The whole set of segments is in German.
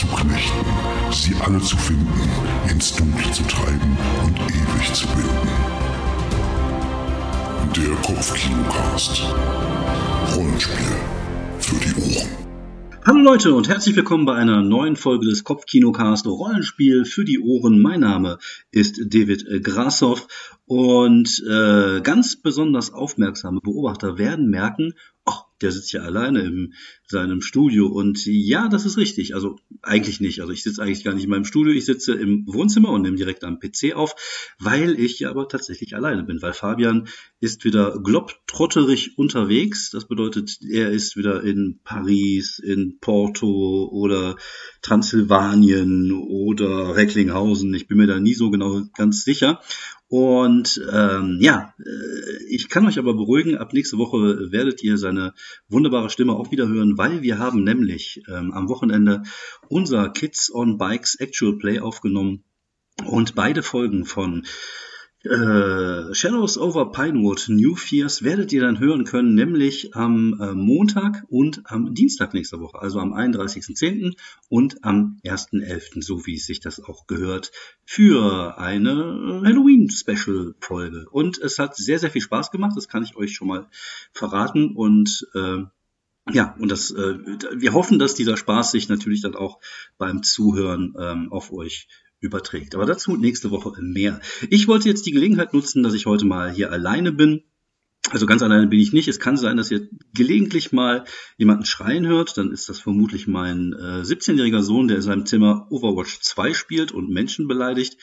zu knechten, sie alle zu finden, ins Dunkle zu treiben und ewig zu bilden. Der Kopfkinocast. Rollenspiel für die Ohren. Hallo Leute und herzlich willkommen bei einer neuen Folge des Kopfkinocast Rollenspiel für die Ohren. Mein Name ist David Grassoff und äh, ganz besonders aufmerksame Beobachter werden merken, ach, der sitzt ja alleine in seinem Studio. Und ja, das ist richtig. Also eigentlich nicht. Also ich sitze eigentlich gar nicht in meinem Studio. Ich sitze im Wohnzimmer und nehme direkt am PC auf, weil ich ja aber tatsächlich alleine bin. Weil Fabian ist wieder globtrotterig unterwegs. Das bedeutet, er ist wieder in Paris, in Porto oder Transsilvanien oder Recklinghausen. Ich bin mir da nie so genau ganz sicher. Und ähm, ja, äh, ich kann euch aber beruhigen, ab nächste Woche werdet ihr seine wunderbare Stimme auch wieder hören, weil wir haben nämlich ähm, am Wochenende unser Kids on Bikes Actual Play aufgenommen. Und beide Folgen von äh, Shadows over Pinewood New Fears werdet ihr dann hören können, nämlich am äh, Montag und am Dienstag nächster Woche, also am 31.10. und am 1.11., so wie sich das auch gehört, für eine Halloween-Special-Folge. Und es hat sehr, sehr viel Spaß gemacht, das kann ich euch schon mal verraten und äh, ja, und das, äh, wir hoffen, dass dieser Spaß sich natürlich dann auch beim Zuhören ähm, auf euch überträgt. Aber dazu nächste Woche mehr. Ich wollte jetzt die Gelegenheit nutzen, dass ich heute mal hier alleine bin. Also ganz alleine bin ich nicht. Es kann sein, dass ihr gelegentlich mal jemanden schreien hört. Dann ist das vermutlich mein äh, 17-jähriger Sohn, der in seinem Zimmer Overwatch 2 spielt und Menschen beleidigt.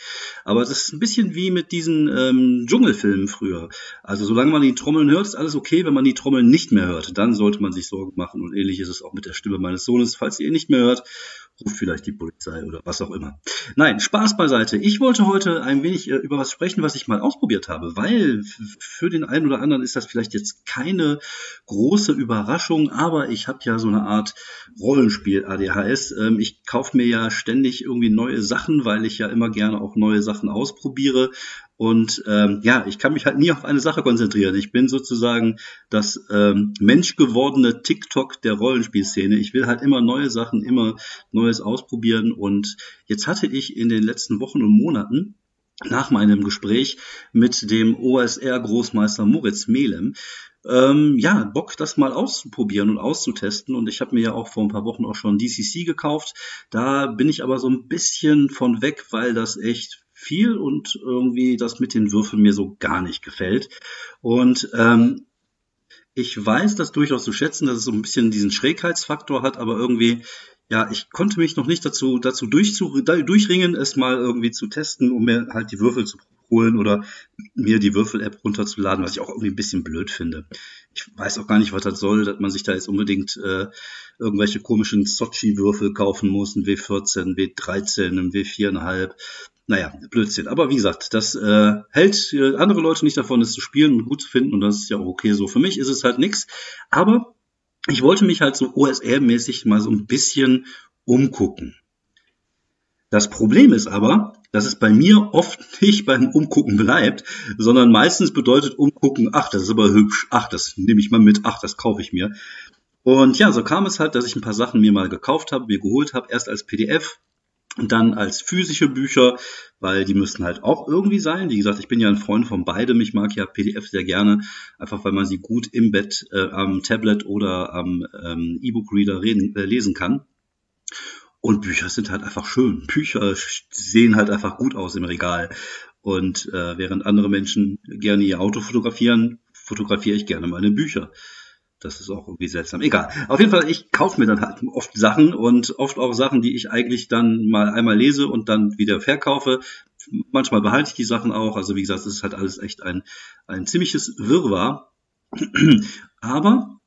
Aber das ist ein bisschen wie mit diesen ähm, Dschungelfilmen früher. Also solange man die Trommeln hört, ist alles okay. Wenn man die Trommeln nicht mehr hört, dann sollte man sich Sorgen machen. Und ähnlich ist es auch mit der Stimme meines Sohnes. Falls ihr ihn nicht mehr hört ruft vielleicht die Polizei oder was auch immer. Nein, Spaß beiseite. Ich wollte heute ein wenig äh, über was sprechen, was ich mal ausprobiert habe, weil für den einen oder anderen ist das vielleicht jetzt keine große Überraschung, aber ich habe ja so eine Art Rollenspiel ADHS. Ähm, ich kaufe mir ja ständig irgendwie neue Sachen, weil ich ja immer gerne auch neue Sachen ausprobiere und ähm, ja, ich kann mich halt nie auf eine Sache konzentrieren. Ich bin sozusagen das ähm, menschgewordene TikTok der Rollenspielszene. Ich will halt immer neue Sachen, immer Neues ausprobieren. Und jetzt hatte ich in den letzten Wochen und Monaten nach meinem Gespräch mit dem OSR-Großmeister Moritz Melem ähm, ja, Bock, das mal auszuprobieren und auszutesten. Und ich habe mir ja auch vor ein paar Wochen auch schon DCC gekauft. Da bin ich aber so ein bisschen von weg, weil das echt viel und irgendwie das mit den Würfeln mir so gar nicht gefällt. Und ähm, ich weiß das durchaus zu schätzen, dass es so ein bisschen diesen Schrägheitsfaktor hat, aber irgendwie, ja, ich konnte mich noch nicht dazu, dazu durchringen, es mal irgendwie zu testen, um mir halt die Würfel zu holen oder mir die Würfel-App runterzuladen, was ich auch irgendwie ein bisschen blöd finde. Ich weiß auch gar nicht, was das soll, dass man sich da jetzt unbedingt äh, irgendwelche komischen Sochi-Würfel kaufen muss, ein W14, W13, ein W4,5. Naja, Blödsinn. Aber wie gesagt, das äh, hält äh, andere Leute nicht davon, es zu spielen und gut zu finden. Und das ist ja auch okay so. Für mich ist es halt nix. Aber ich wollte mich halt so OSR-mäßig mal so ein bisschen umgucken. Das Problem ist aber, dass es bei mir oft nicht beim Umgucken bleibt, sondern meistens bedeutet Umgucken, ach, das ist aber hübsch, ach, das nehme ich mal mit, ach, das kaufe ich mir. Und ja, so kam es halt, dass ich ein paar Sachen mir mal gekauft habe, mir geholt habe, erst als PDF, und dann als physische Bücher, weil die müssen halt auch irgendwie sein. Wie gesagt, ich bin ja ein Freund von beidem. Ich mag ja PDF sehr gerne, einfach weil man sie gut im Bett äh, am Tablet oder am ähm, E-Book-Reader äh, lesen kann. Und Bücher sind halt einfach schön. Bücher sehen halt einfach gut aus im Regal. Und äh, während andere Menschen gerne ihr Auto fotografieren, fotografiere ich gerne meine Bücher. Das ist auch irgendwie seltsam. Egal. Auf jeden Fall, ich kaufe mir dann halt oft Sachen und oft auch Sachen, die ich eigentlich dann mal einmal lese und dann wieder verkaufe. Manchmal behalte ich die Sachen auch. Also wie gesagt, es ist halt alles echt ein, ein ziemliches Wirrwarr. Aber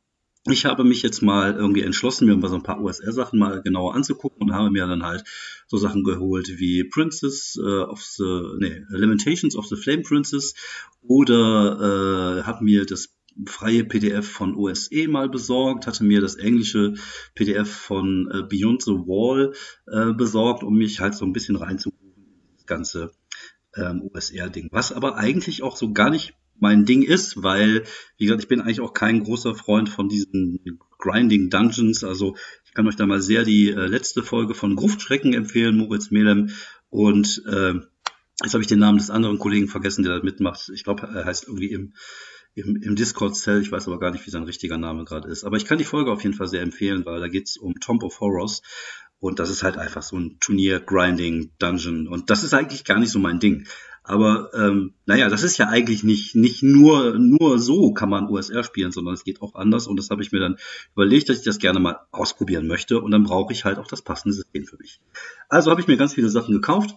ich habe mich jetzt mal irgendwie entschlossen, mir mal so ein paar OSR-Sachen mal genauer anzugucken und habe mir dann halt so Sachen geholt wie Princess äh, of the, nee, Lamentations of the Flame Princess oder äh, habe mir das freie PDF von OSE mal besorgt, hatte mir das englische PDF von äh, Beyond the Wall äh, besorgt, um mich halt so ein bisschen reinzurufen in das ganze ähm, OSR-Ding. Was aber eigentlich auch so gar nicht mein Ding ist, weil, wie gesagt, ich bin eigentlich auch kein großer Freund von diesen Grinding Dungeons. Also ich kann euch da mal sehr die äh, letzte Folge von Gruftschrecken empfehlen, Moritz Melem. Und äh, jetzt habe ich den Namen des anderen Kollegen vergessen, der da mitmacht. Ich glaube, er heißt irgendwie im, im, im Discord-Cell. Ich weiß aber gar nicht, wie sein richtiger Name gerade ist. Aber ich kann die Folge auf jeden Fall sehr empfehlen, weil da geht's um Tomb of Horrors. Und das ist halt einfach so ein Turnier-Grinding-Dungeon. Und das ist eigentlich gar nicht so mein Ding. Aber ähm, naja, das ist ja eigentlich nicht, nicht nur, nur so kann man USR spielen, sondern es geht auch anders. Und das habe ich mir dann überlegt, dass ich das gerne mal ausprobieren möchte. Und dann brauche ich halt auch das passende System für mich. Also habe ich mir ganz viele Sachen gekauft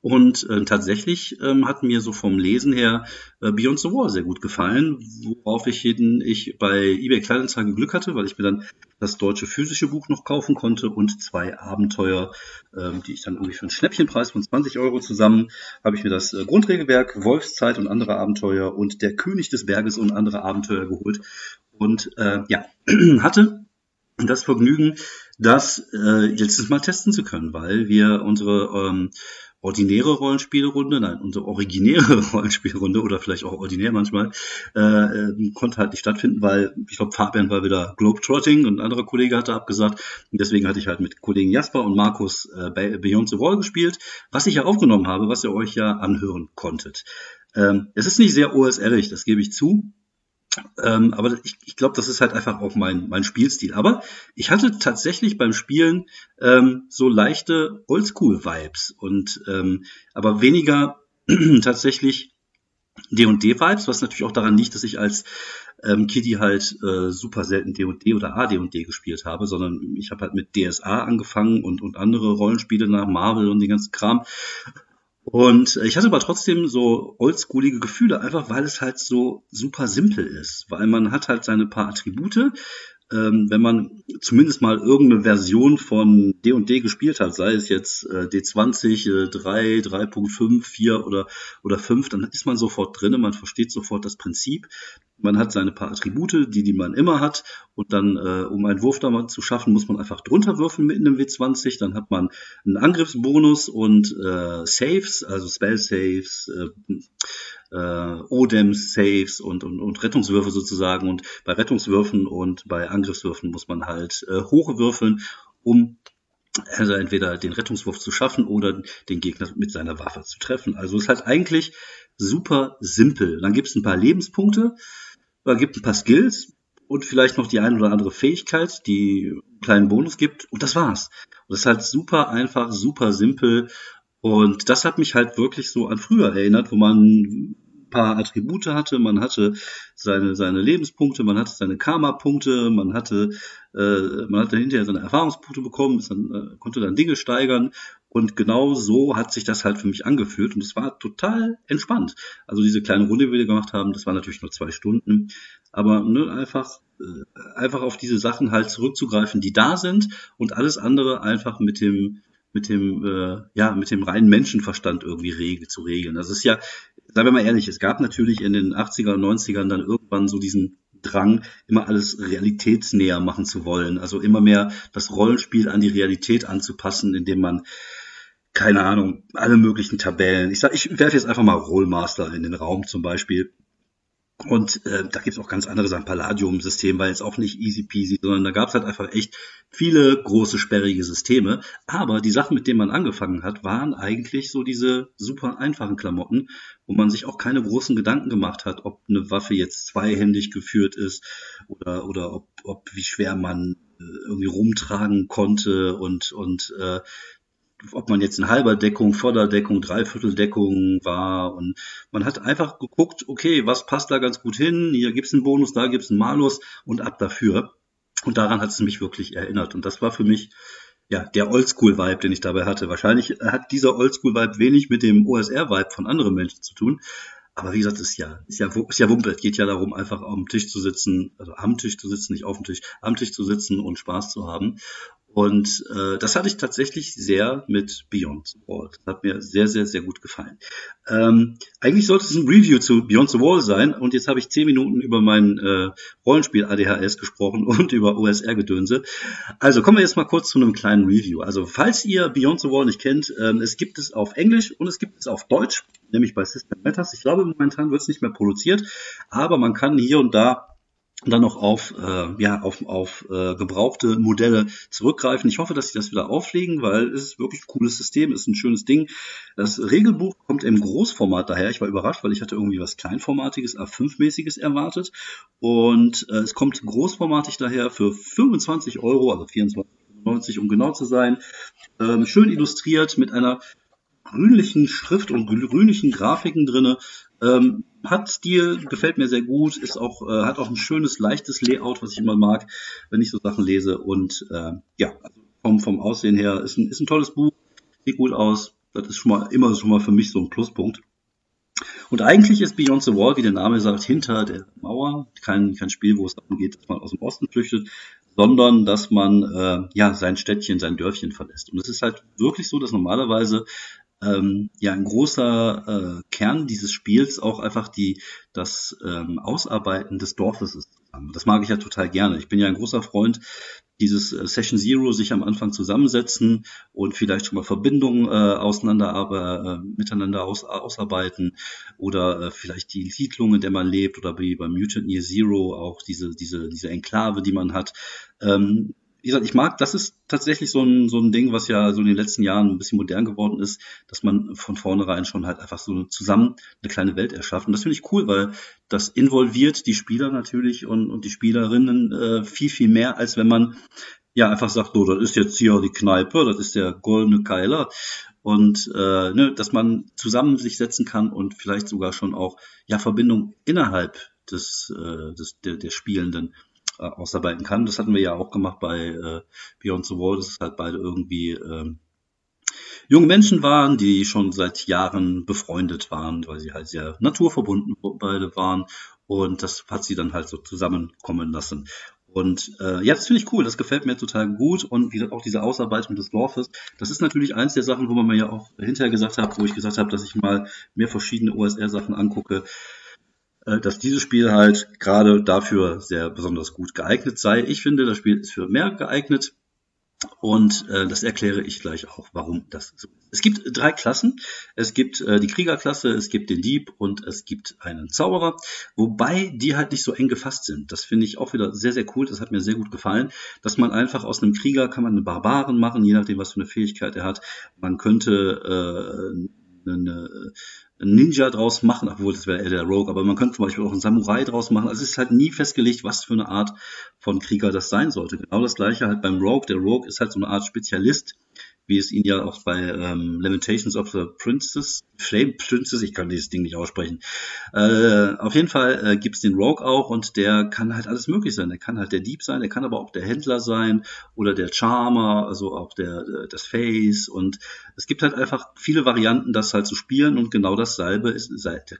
und äh, tatsächlich ähm, hat mir so vom Lesen her äh, Beyond the Wall sehr gut gefallen, worauf ich, jeden, ich bei eBay Kleinanzeigen Glück hatte, weil ich mir dann das deutsche physische Buch noch kaufen konnte und zwei Abenteuer, ähm, die ich dann irgendwie für einen Schnäppchenpreis von 20 Euro zusammen, habe ich mir das äh, Grundregelwerk, Wolfszeit und andere Abenteuer und Der König des Berges und andere Abenteuer geholt. Und äh, ja, hatte das Vergnügen, das äh, jetzt mal testen zu können, weil wir unsere ähm, ordinäre Rollenspielrunde, nein, unsere originäre Rollenspielrunde oder vielleicht auch ordinär manchmal, äh, äh, konnte halt nicht stattfinden, weil ich glaube, Fabian war wieder Globetrotting und ein anderer Kollege hatte abgesagt. Und deswegen hatte ich halt mit Kollegen Jasper und Markus äh, Beyond the Wall gespielt, was ich ja aufgenommen habe, was ihr euch ja anhören konntet. Ähm, es ist nicht sehr OSR-ig, das gebe ich zu. Ähm, aber ich, ich glaube, das ist halt einfach auch mein, mein Spielstil. Aber ich hatte tatsächlich beim Spielen ähm, so leichte Oldschool-Vibes und ähm, aber weniger tatsächlich D&D-Vibes, was natürlich auch daran liegt, dass ich als ähm, Kitty halt äh, super selten D&D oder AD&D gespielt habe, sondern ich habe halt mit DSA angefangen und, und andere Rollenspiele nach Marvel und den ganzen Kram und ich hatte aber trotzdem so oldschoolige Gefühle, einfach weil es halt so super simpel ist. Weil man hat halt seine paar Attribute. Ähm, wenn man zumindest mal irgendeine Version von D&D gespielt hat, sei es jetzt äh, D20, äh, 3, 3.5, 4 oder, oder 5, dann ist man sofort drinne, man versteht sofort das Prinzip. Man hat seine paar Attribute, die, die man immer hat. Und dann, äh, um einen Wurf da mal zu schaffen, muss man einfach drunter würfeln mit einem W20. Dann hat man einen Angriffsbonus und äh, Saves, also Spell-Saves, äh, äh, Odem-Saves und, und, und Rettungswürfe sozusagen. Und bei Rettungswürfen und bei Angriffswürfen muss man halt äh, würfeln, um also entweder den Rettungswurf zu schaffen oder den Gegner mit seiner Waffe zu treffen. Also es ist halt eigentlich super simpel. Dann gibt es ein paar Lebenspunkte, da gibt ein paar Skills und vielleicht noch die eine oder andere Fähigkeit, die einen kleinen Bonus gibt und das war's. Und das ist halt super einfach, super simpel und das hat mich halt wirklich so an früher erinnert, wo man paar Attribute hatte, man hatte seine, seine Lebenspunkte, man hatte seine Karma-Punkte, man hatte, äh, man hatte hinterher seine Erfahrungspunkte bekommen, dann, äh, konnte dann Dinge steigern. Und genau so hat sich das halt für mich angefühlt. Und es war total entspannt. Also diese kleine Runde, die wir gemacht haben, das war natürlich nur zwei Stunden, aber ne, einfach, äh, einfach auf diese Sachen halt zurückzugreifen, die da sind und alles andere einfach mit dem mit dem äh, ja mit dem reinen Menschenverstand irgendwie regel, zu regeln. Das ist ja Seien wir mal ehrlich, es gab natürlich in den 80er und 90ern dann irgendwann so diesen Drang, immer alles realitätsnäher machen zu wollen. Also immer mehr das Rollenspiel an die Realität anzupassen, indem man, keine Ahnung, alle möglichen Tabellen. Ich sag, ich werfe jetzt einfach mal Rollmaster in den Raum zum Beispiel. Und äh, da gibt's auch ganz andere Sachen. Palladium-System war jetzt auch nicht easy peasy, sondern da gab's halt einfach echt viele große, sperrige Systeme. Aber die Sachen, mit denen man angefangen hat, waren eigentlich so diese super einfachen Klamotten, wo man sich auch keine großen Gedanken gemacht hat, ob eine Waffe jetzt zweihändig geführt ist oder, oder ob, ob wie schwer man äh, irgendwie rumtragen konnte und, und äh, ob man jetzt in halber Deckung, Vorderdeckung, Dreivierteldeckung war. Und man hat einfach geguckt, okay, was passt da ganz gut hin? Hier gibt's einen Bonus, da gibt's einen Malus und ab dafür. Und daran hat es mich wirklich erinnert. Und das war für mich ja der Oldschool-Vibe, den ich dabei hatte. Wahrscheinlich hat dieser Oldschool-Vibe wenig mit dem OSR-Vibe von anderen Menschen zu tun. Aber wie gesagt, ist ja, ist ja, ist ja Wumpe. Es geht ja darum, einfach am Tisch zu sitzen, also am Tisch zu sitzen, nicht auf dem Tisch, am Tisch zu sitzen und Spaß zu haben. Und äh, das hatte ich tatsächlich sehr mit Beyond the Wall. Das hat mir sehr, sehr, sehr gut gefallen. Ähm, eigentlich sollte es ein Review zu Beyond the Wall sein und jetzt habe ich zehn Minuten über mein äh, Rollenspiel ADHS gesprochen und über OSR-Gedönse. Also kommen wir jetzt mal kurz zu einem kleinen Review. Also falls ihr Beyond the Wall nicht kennt, ähm, es gibt es auf Englisch und es gibt es auf Deutsch. nämlich bei System Matters. Ich glaube, momentan wird es nicht mehr produziert, aber man kann hier und da dann noch auf, äh, ja, auf, auf äh, gebrauchte Modelle zurückgreifen. Ich hoffe, dass sie das wieder auflegen, weil es ist wirklich ein cooles System, ist ein schönes Ding. Das Regelbuch kommt im Großformat daher. Ich war überrascht, weil ich hatte irgendwie was Kleinformatiges, A5-mäßiges erwartet. Und äh, es kommt großformatig daher für 25 Euro, also 24,90 um genau zu sein. Ähm, schön illustriert mit einer grünlichen Schrift und grünlichen Grafiken drinne. Ähm, hat Stil, gefällt mir sehr gut, ist auch, äh, hat auch ein schönes, leichtes Layout, was ich immer mag, wenn ich so Sachen lese. Und äh, ja, also vom, vom Aussehen her ist ein, ist ein tolles Buch, sieht gut aus. Das ist schon mal immer schon mal für mich so ein Pluspunkt. Und eigentlich ist Beyond the Wall, wie der Name sagt, hinter der Mauer. Kein, kein Spiel, wo es darum geht, dass man aus dem Osten flüchtet, sondern dass man äh, ja sein Städtchen, sein Dörfchen verlässt. Und es ist halt wirklich so, dass normalerweise ähm, ja ein großer äh, Kern dieses Spiels auch einfach die das ähm, Ausarbeiten des Dorfes ist. Das mag ich ja total gerne. Ich bin ja ein großer Freund dieses äh, Session Zero, sich am Anfang zusammensetzen und vielleicht schon mal Verbindungen äh, auseinander, aber äh, miteinander aus, ausarbeiten oder äh, vielleicht die Siedlung, in der man lebt oder wie beim Mutant Year Zero auch diese diese diese Enklave, die man hat. Ähm, wie gesagt, ich mag, das ist tatsächlich so ein, so ein Ding, was ja so in den letzten Jahren ein bisschen modern geworden ist, dass man von vornherein schon halt einfach so zusammen eine kleine Welt erschafft. Und das finde ich cool, weil das involviert die Spieler natürlich und, und die Spielerinnen äh, viel, viel mehr, als wenn man ja einfach sagt, so, das ist jetzt hier die Kneipe, das ist der goldene Keiler. Und äh, ne, dass man zusammen sich setzen kann und vielleicht sogar schon auch ja Verbindung innerhalb des, äh, des der, der Spielenden äh, ausarbeiten kann. Das hatten wir ja auch gemacht bei äh, Beyond the Wall, dass es halt beide irgendwie ähm, junge Menschen waren, die schon seit Jahren befreundet waren, weil sie halt sehr naturverbunden beide waren. Und das hat sie dann halt so zusammenkommen lassen. Und äh, ja, das finde ich cool, das gefällt mir total gut. Und wie gesagt, auch diese Ausarbeitung des Dorfes, das ist natürlich eins der Sachen, wo man mir ja auch hinterher gesagt hat, wo ich gesagt habe, dass ich mal mehr verschiedene OSR-Sachen angucke. Äh, dass dieses Spiel halt gerade dafür sehr besonders gut geeignet sei. Ich finde, das Spiel ist für mehr geeignet. Und äh, das erkläre ich gleich auch, warum das so ist. Es gibt drei Klassen. Es gibt äh, die Kriegerklasse, es gibt den Dieb und es gibt einen Zauberer, wobei die halt nicht so eng gefasst sind. Das finde ich auch wieder sehr, sehr cool. Das hat mir sehr gut gefallen, dass man einfach aus einem Krieger kann man einen Barbaren machen, je nachdem, was für eine Fähigkeit er hat. Man könnte äh, eine, Ninja draus machen, obwohl das wäre der Rogue, aber man könnte zum Beispiel auch einen Samurai draus machen. Also es ist halt nie festgelegt, was für eine Art von Krieger das sein sollte. Genau das gleiche halt beim Rogue. Der Rogue ist halt so eine Art Spezialist, wie es ihn ja auch bei ähm, Lamentations of the Princess, Flame Princess, ich kann dieses Ding nicht aussprechen. Äh, auf jeden Fall äh, gibt's den Rogue auch und der kann halt alles möglich sein. Der kann halt der Dieb sein, der kann aber auch der Händler sein oder der Charmer, also auch der äh, das Face und es gibt halt einfach viele Varianten, das halt zu spielen und genau dasselbe ist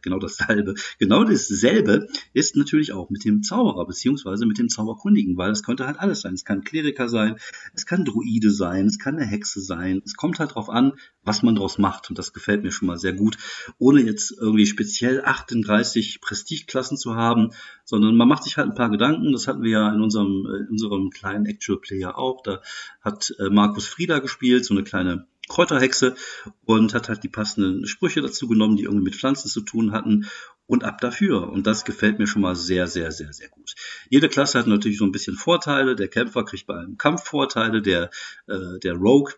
genau dasselbe, genau dasselbe ist natürlich auch mit dem Zauberer beziehungsweise mit dem Zauberkundigen, weil es könnte halt alles sein. Es kann Kleriker sein, es kann Druide sein, es kann eine Hexe sein sein. Es kommt halt darauf an, was man daraus macht. Und das gefällt mir schon mal sehr gut, ohne jetzt irgendwie speziell 38 Prestigeklassen zu haben, sondern man macht sich halt ein paar Gedanken. Das hatten wir ja in unserem, in unserem kleinen Actual Player auch. Da hat äh, Markus Frieda gespielt, so eine kleine Kräuterhexe und hat halt die passenden Sprüche dazu genommen, die irgendwie mit Pflanzen zu tun hatten und ab dafür. Und das gefällt mir schon mal sehr, sehr, sehr, sehr gut. Jede Klasse hat natürlich so ein bisschen Vorteile. Der Kämpfer kriegt bei einem Kampf Vorteile, der, äh, der Rogue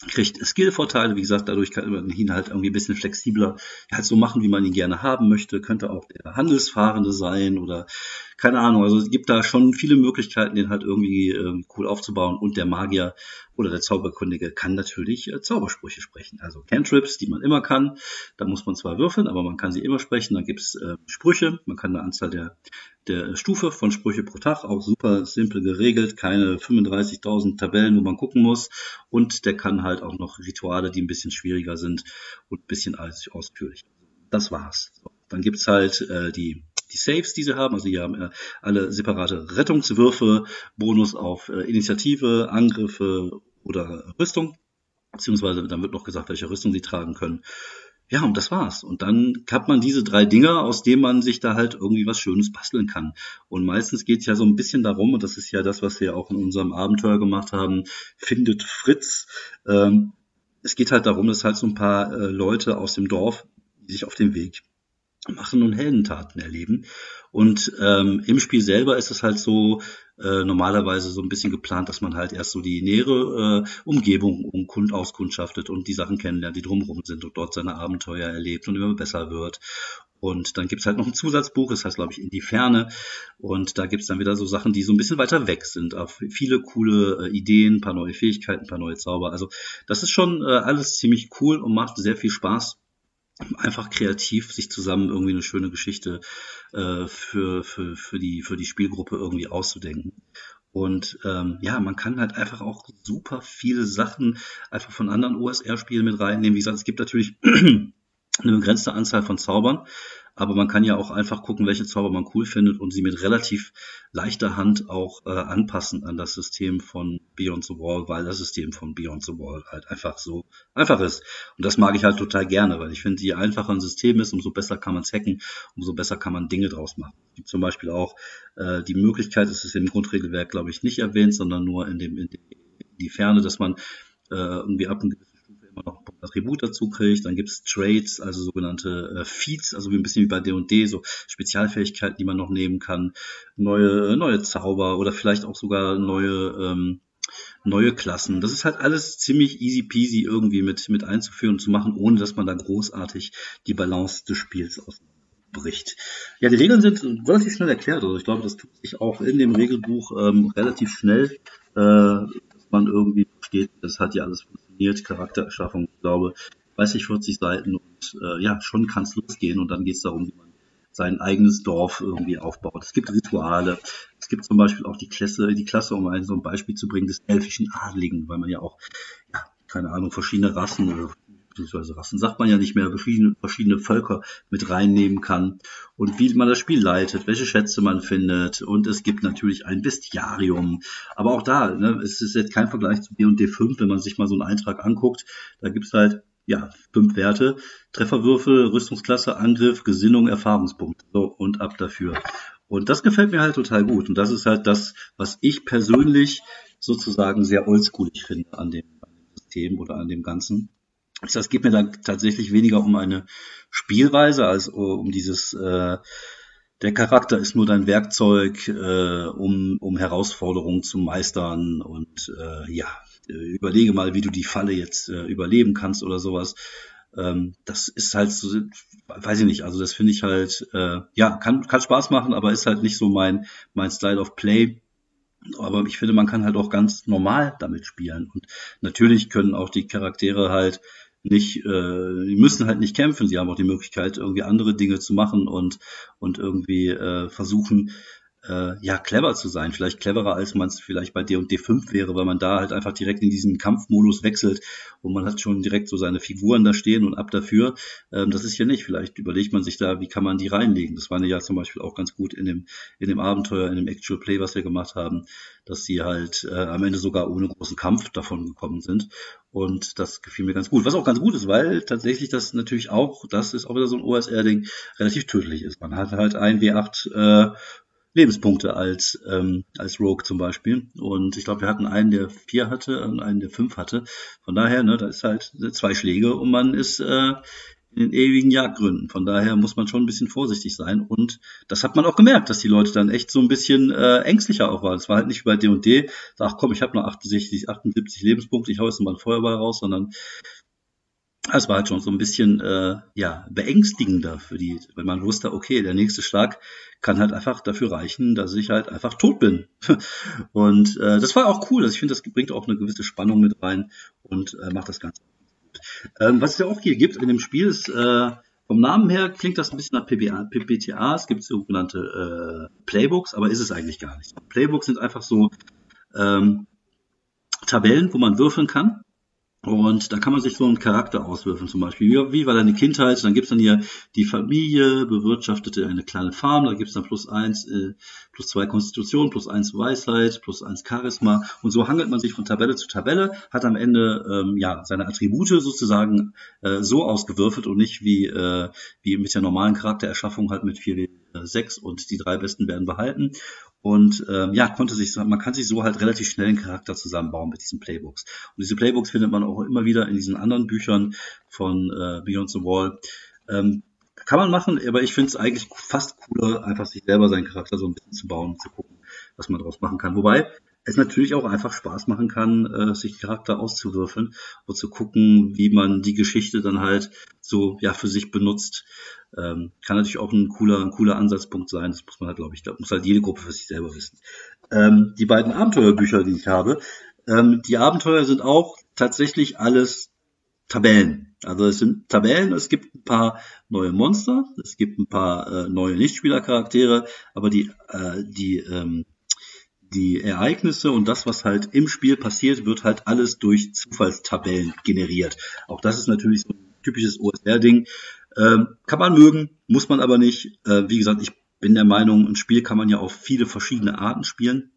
kriegt Skillvorteile, wie gesagt, dadurch kann man ihn halt irgendwie ein bisschen flexibler halt so machen, wie man ihn gerne haben möchte. Könnte auch der Handelsfahrende sein oder keine Ahnung. Also es gibt da schon viele Möglichkeiten, den halt irgendwie äh, cool aufzubauen. Und der Magier oder der Zauberkundige kann natürlich äh, Zaubersprüche sprechen. Also Cantrips, die man immer kann. Da muss man zwar würfeln, aber man kann sie immer sprechen. Dann gibt's äh, Sprüche. Man kann eine Anzahl der, der Stufe von Sprüche pro Tag, auch super simpel geregelt. Keine 35.000 Tabellen, wo man gucken muss. Und der kann halt auch noch Rituale, die ein bisschen schwieriger sind und ein bisschen ausführlich. Das war's. Dann gibt's halt äh, die die Saves, die sie haben. Also die haben äh, alle separate Rettungswürfe, Bonus auf äh, Initiative, Angriffe oder Rüstung. Beziehungsweise dann wird noch gesagt, welche Rüstung sie tragen können. Ja, und das war's. Und dann hat man diese drei Dinger, aus denen man sich da halt irgendwie was Schönes basteln kann. Und meistens geht's ja so ein bisschen darum, und das ist ja das, was wir auch in unserem Abenteuer gemacht haben, findet Fritz. Ähm, es geht halt darum, dass halt so ein paar äh, Leute aus dem Dorf sich auf den Weg machen und Heldentaten erleben. Und ähm, im Spiel selber ist es halt so äh, normalerweise so ein bisschen geplant, dass man halt erst so die nähere äh, Umgebung um Kund auskundschaftet und die Sachen kennenlernt, die drumherum sind und dort seine Abenteuer erlebt und immer besser wird. Und dann gibt's halt noch ein Zusatzbuch, das heißt, glaube ich, In die Ferne. Und da gibt's dann wieder so Sachen, die so ein bisschen weiter weg sind. Auch viele coole äh, Ideen, paar neue Fähigkeiten, paar neue Zauber. Also das ist schon äh, alles ziemlich cool und macht sehr viel Spaß einfach kreativ sich zusammen irgendwie eine schöne Geschichte äh, für, für, für, die, für die Spielgruppe irgendwie auszudenken. Und ähm, ja, man kann halt einfach auch super viele Sachen einfach von anderen OSR-Spielen mit reinnehmen. Wie gesagt, es gibt natürlich eine begrenzte Anzahl von Zaubern, aber man kann ja auch einfach gucken, welche Zauber man cool findet und sie mit relativ leichter Hand auch äh, anpassen an das System von Beyond the Wall, weil das System von Beyond the Wall halt einfach so einfach ist. Und das mag ich halt total gerne, weil ich finde, je einfacher ein System ist, umso besser kann man es hacken, umso besser kann man Dinge draus machen. Es gibt zum Beispiel auch äh, die Möglichkeit, es ist im Grundregelwerk, glaube ich, nicht erwähnt, sondern nur in dem in die Ferne, dass man äh, irgendwie ab einem immer noch ein Attribut dazu kriegt. Dann gibt es Trades, also sogenannte äh, Feeds, also wie ein bisschen wie bei D&D, so Spezialfähigkeiten, die man noch nehmen kann. Neue, neue Zauber oder vielleicht auch sogar neue, ähm, neue Klassen. Das ist halt alles ziemlich easy peasy irgendwie mit, mit einzuführen und zu machen, ohne dass man da großartig die Balance des Spiels ausbricht. Ja, die Regeln sind relativ schnell erklärt. Also ich glaube, das tut sich auch in dem Regelbuch ähm, relativ schnell, äh, dass man irgendwie versteht, das hat ja alles funktioniert funktioniert, Charaktererschaffung, ich glaube, 30, 40 Seiten und äh, ja, schon kann es losgehen und dann geht es darum, wie man sein eigenes Dorf irgendwie aufbaut. Es gibt Rituale, es gibt zum Beispiel auch die Klasse, die Klasse, um ein, so ein Beispiel zu bringen, des elfischen Adligen, weil man ja auch, ja, keine Ahnung, verschiedene Rassen oder beziehungsweise Rassen sagt man ja nicht mehr, verschiedene, Völker mit reinnehmen kann und wie man das Spiel leitet, welche Schätze man findet und es gibt natürlich ein Bestiarium, aber auch da, ne, es ist jetzt kein Vergleich zu D&D 5, wenn man sich mal so einen Eintrag anguckt, da gibt's halt ja, fünf Werte, Trefferwürfel, Rüstungsklasse, Angriff, Gesinnung, Erfahrungspunkt. So, und ab dafür. Und das gefällt mir halt total gut. Und das ist halt das, was ich persönlich sozusagen sehr oldschoolig finde an dem System oder an dem Ganzen. Das geht mir dann tatsächlich weniger um eine Spielweise als um dieses, äh, der Charakter ist nur dein Werkzeug, äh, um, um Herausforderungen zu meistern und äh, ja, überlege mal, wie du die Falle jetzt äh, überleben kannst oder sowas. Ähm, das ist halt so, weiß ich nicht, also das finde ich halt, äh, ja, kann, kann Spaß machen, aber ist halt nicht so mein, mein Style of Play. Aber ich finde, man kann halt auch ganz normal damit spielen. Und natürlich können auch die Charaktere halt nicht, äh, die müssen halt nicht kämpfen, sie haben auch die Möglichkeit, irgendwie andere Dinge zu machen und, und irgendwie äh, versuchen, äh, ja, clever zu sein. Vielleicht cleverer, als man es vielleicht bei D&D 5 wäre, weil man da halt einfach direkt in diesen Kampfmodus wechselt und man hat schon direkt so seine Figuren da stehen und ab dafür. Ähm, das ist ja nicht. Vielleicht überlegt man sich da, wie kann man die reinlegen. Das war ja zum Beispiel auch ganz gut in dem, in dem Abenteuer, in dem Actual Play, was wir gemacht haben, dass sie halt äh, am Ende sogar ohne großen Kampf davon gekommen sind. Und das gefiel mir ganz gut. Was auch ganz gut ist, weil tatsächlich das natürlich auch, das ist auch wieder so ein OSR-Ding, relativ tödlich ist. Man hat halt ein W8 äh, Lebenspunkte als, ähm, als Rogue zum Beispiel. Und ich glaube, wir hatten einen, der vier hatte und einen, der fünf hatte. Von daher, ne, da ist halt zwei Schläge und man ist äh, in den ewigen Jagdgründen. Von daher muss man schon ein bisschen vorsichtig sein. Und das hat man auch gemerkt, dass die Leute dann echt so ein bisschen äh, ängstlicher auch waren. Es war halt nicht wie bei D&D, ach komm, ich habe noch 68, 78 Lebenspunkte, ich hau jetzt mal einen Feuerball raus, sondern es war halt schon so ein bisschen äh, ja beängstigender für die, weil man wusste, okay, der nächste Schlag kann halt einfach dafür reichen, dass ich halt einfach tot bin. Und äh, das war auch cool. Also ich finde, das bringt auch eine gewisse Spannung mit rein und äh, macht das Ganze gut. Ähm, was es ja auch hier gibt in dem Spiel ist, äh, vom Namen her klingt das ein bisschen nach PBA, PPTA. Es gibt sogenannte äh, Playbooks, aber ist es eigentlich gar nicht. Playbooks sind einfach so ähm, Tabellen, wo man würfeln kann und da kann man sich so einen Charakter auswürfen, zum Beispiel. Wie, wie war deine Kindheit? Dann gibt's dann hier die Familie, bewirtschaftete eine kleine Farm, da gibt's dann plus eins, äh, plus zwei Konstitution, plus eins Weisheit, plus eins Charisma. Und so hangelt man sich von Tabelle zu Tabelle, hat am Ende ähm, ja seine Attribute sozusagen äh, so ausgewürfelt und nicht wie, äh, wie mit der normalen Charaktererschaffung halt mit 4 6 und die drei besten werden behalten. Und ähm, ja, konnte sich, man kann sich so halt relativ schnell einen Charakter zusammenbauen mit diesen Playbooks. Und diese Playbooks findet man auch immer wieder in diesen anderen Büchern von äh, Beyond the Wall. Ähm, kann man machen, aber ich finde es eigentlich fast cooler, einfach sich selber seinen Charakter so ein bisschen zu bauen, zu gucken, was man daraus machen kann. Wobei es natürlich auch einfach Spaß machen kann, äh, sich Charakter auszuwürfeln und zu gucken, wie man die Geschichte dann halt so ja für sich benutzt. Ähm, kann natürlich auch ein cooler, ein cooler Ansatzpunkt sein. Das muss man halt, glaube ich, da muss halt jede Gruppe für sich selber wissen. Ähm, die beiden Abenteuerbücher, die ich habe, ähm, die Abenteuer sind auch tatsächlich alles Tabellen. Also es sind Tabellen, es gibt ein paar neue Monster, es gibt ein paar äh, neue Nichtspielercharaktere, aber die, äh, die, ähm, die Ereignisse und das, was halt im Spiel passiert, wird halt alles durch Zufallstabellen generiert. Auch das ist natürlich so ein typisches OSR-Ding. Ähm, kann man mögen, muss man aber nicht. Äh, wie gesagt, ich bin der Meinung, ein Spiel kann man ja auf viele verschiedene Arten spielen.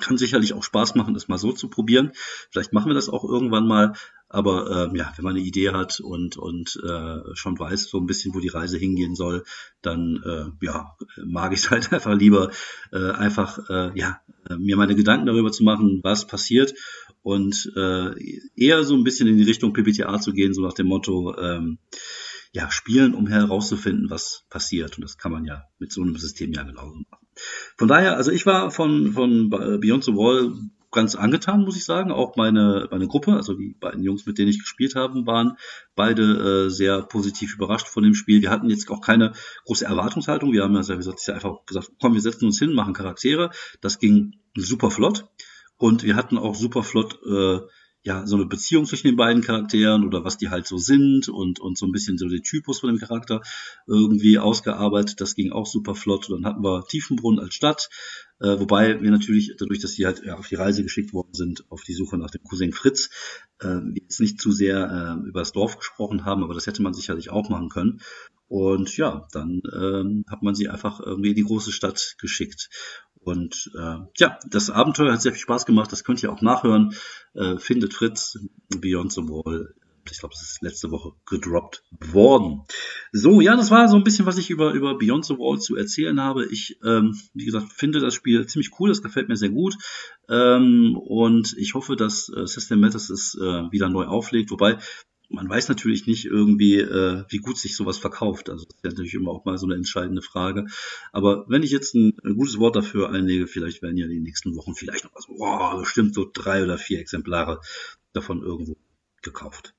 Kann sicherlich auch Spaß machen, das mal so zu probieren. Vielleicht machen wir das auch irgendwann mal. Aber ähm, ja, wenn man eine Idee hat und, und äh, schon weiß so ein bisschen, wo die Reise hingehen soll, dann äh, ja, mag ich es halt einfach lieber, äh, einfach äh, ja, mir meine Gedanken darüber zu machen, was passiert und äh, eher so ein bisschen in die Richtung PPTA zu gehen, so nach dem Motto, ähm, ja, spielen, um herauszufinden, was passiert. Und das kann man ja mit so einem System ja genauso machen. Von daher, also ich war von, von Beyond the Wall ganz angetan, muss ich sagen. Auch meine, meine Gruppe, also die beiden Jungs, mit denen ich gespielt habe, waren beide äh, sehr positiv überrascht von dem Spiel. Wir hatten jetzt auch keine große Erwartungshaltung. Wir haben ja, wie gesagt, einfach gesagt, komm, wir setzen uns hin, machen Charaktere. Das ging super flott. Und wir hatten auch super flott äh, ja, so eine Beziehung zwischen den beiden Charakteren oder was die halt so sind und, und so ein bisschen so den Typus von dem Charakter irgendwie ausgearbeitet. Das ging auch super flott. Dann hatten wir Tiefenbrunn als Stadt, äh, wobei wir natürlich, dadurch, dass sie halt ja, auf die Reise geschickt worden sind, auf die Suche nach dem Cousin Fritz, äh, jetzt nicht zu sehr äh, über das Dorf gesprochen haben, aber das hätte man sicherlich auch machen können. Und ja, dann ähm, hat man sie einfach irgendwie in die große Stadt geschickt. Und äh, ja, das Abenteuer hat sehr viel Spaß gemacht. Das könnt ihr auch nachhören. Äh, findet Fritz Beyond the Wall. Ich glaube, es ist letzte Woche gedroppt worden. So, ja, das war so ein bisschen, was ich über, über Beyond the Wall zu erzählen habe. Ich, ähm, wie gesagt, finde das Spiel ziemlich cool. Das gefällt mir sehr gut. Ähm, und ich hoffe, dass äh, System Matters es äh, wieder neu auflegt. Wobei, man weiß natürlich nicht irgendwie, äh, wie gut sich sowas verkauft. Also das ist natürlich immer auch mal so eine entscheidende Frage. Aber wenn ich jetzt ein, ein gutes Wort dafür einlege, vielleicht werden ja in den nächsten Wochen vielleicht noch was, wow, bestimmt so drei oder vier Exemplare davon irgendwo gekauft.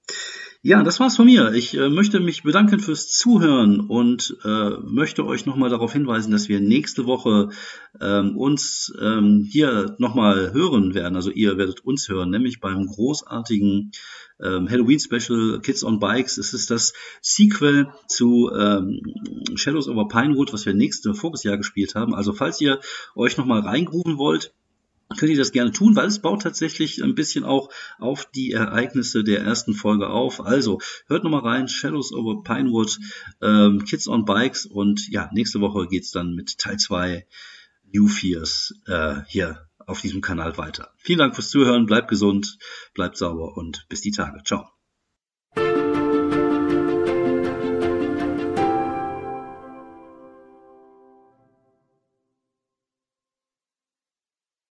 Ja, das war's von mir. Ich äh, möchte mich bedanken fürs Zuhören und äh, möchte euch nochmal darauf hinweisen, dass wir nächste Woche ähm, uns ähm, hier nochmal hören werden. Also ihr werdet uns hören, nämlich beim großartigen ähm, Halloween Special Kids on Bikes. Es ist das Sequel zu ähm, Shadows over Pinewood, was wir nächste voriges gespielt haben. Also falls ihr euch nochmal reingrooven wollt, könnt ihr das gerne tun, weil es baut tatsächlich ein bisschen auch auf die Ereignisse der ersten Folge auf. Also hört nochmal rein, Shadows over Pinewood, ähm, Kids on Bikes und ja, nächste Woche geht's dann mit Teil 2 New Fears äh, hier auf diesem Kanal weiter. Vielen Dank fürs Zuhören, bleibt gesund, bleibt sauber und bis die Tage. Ciao.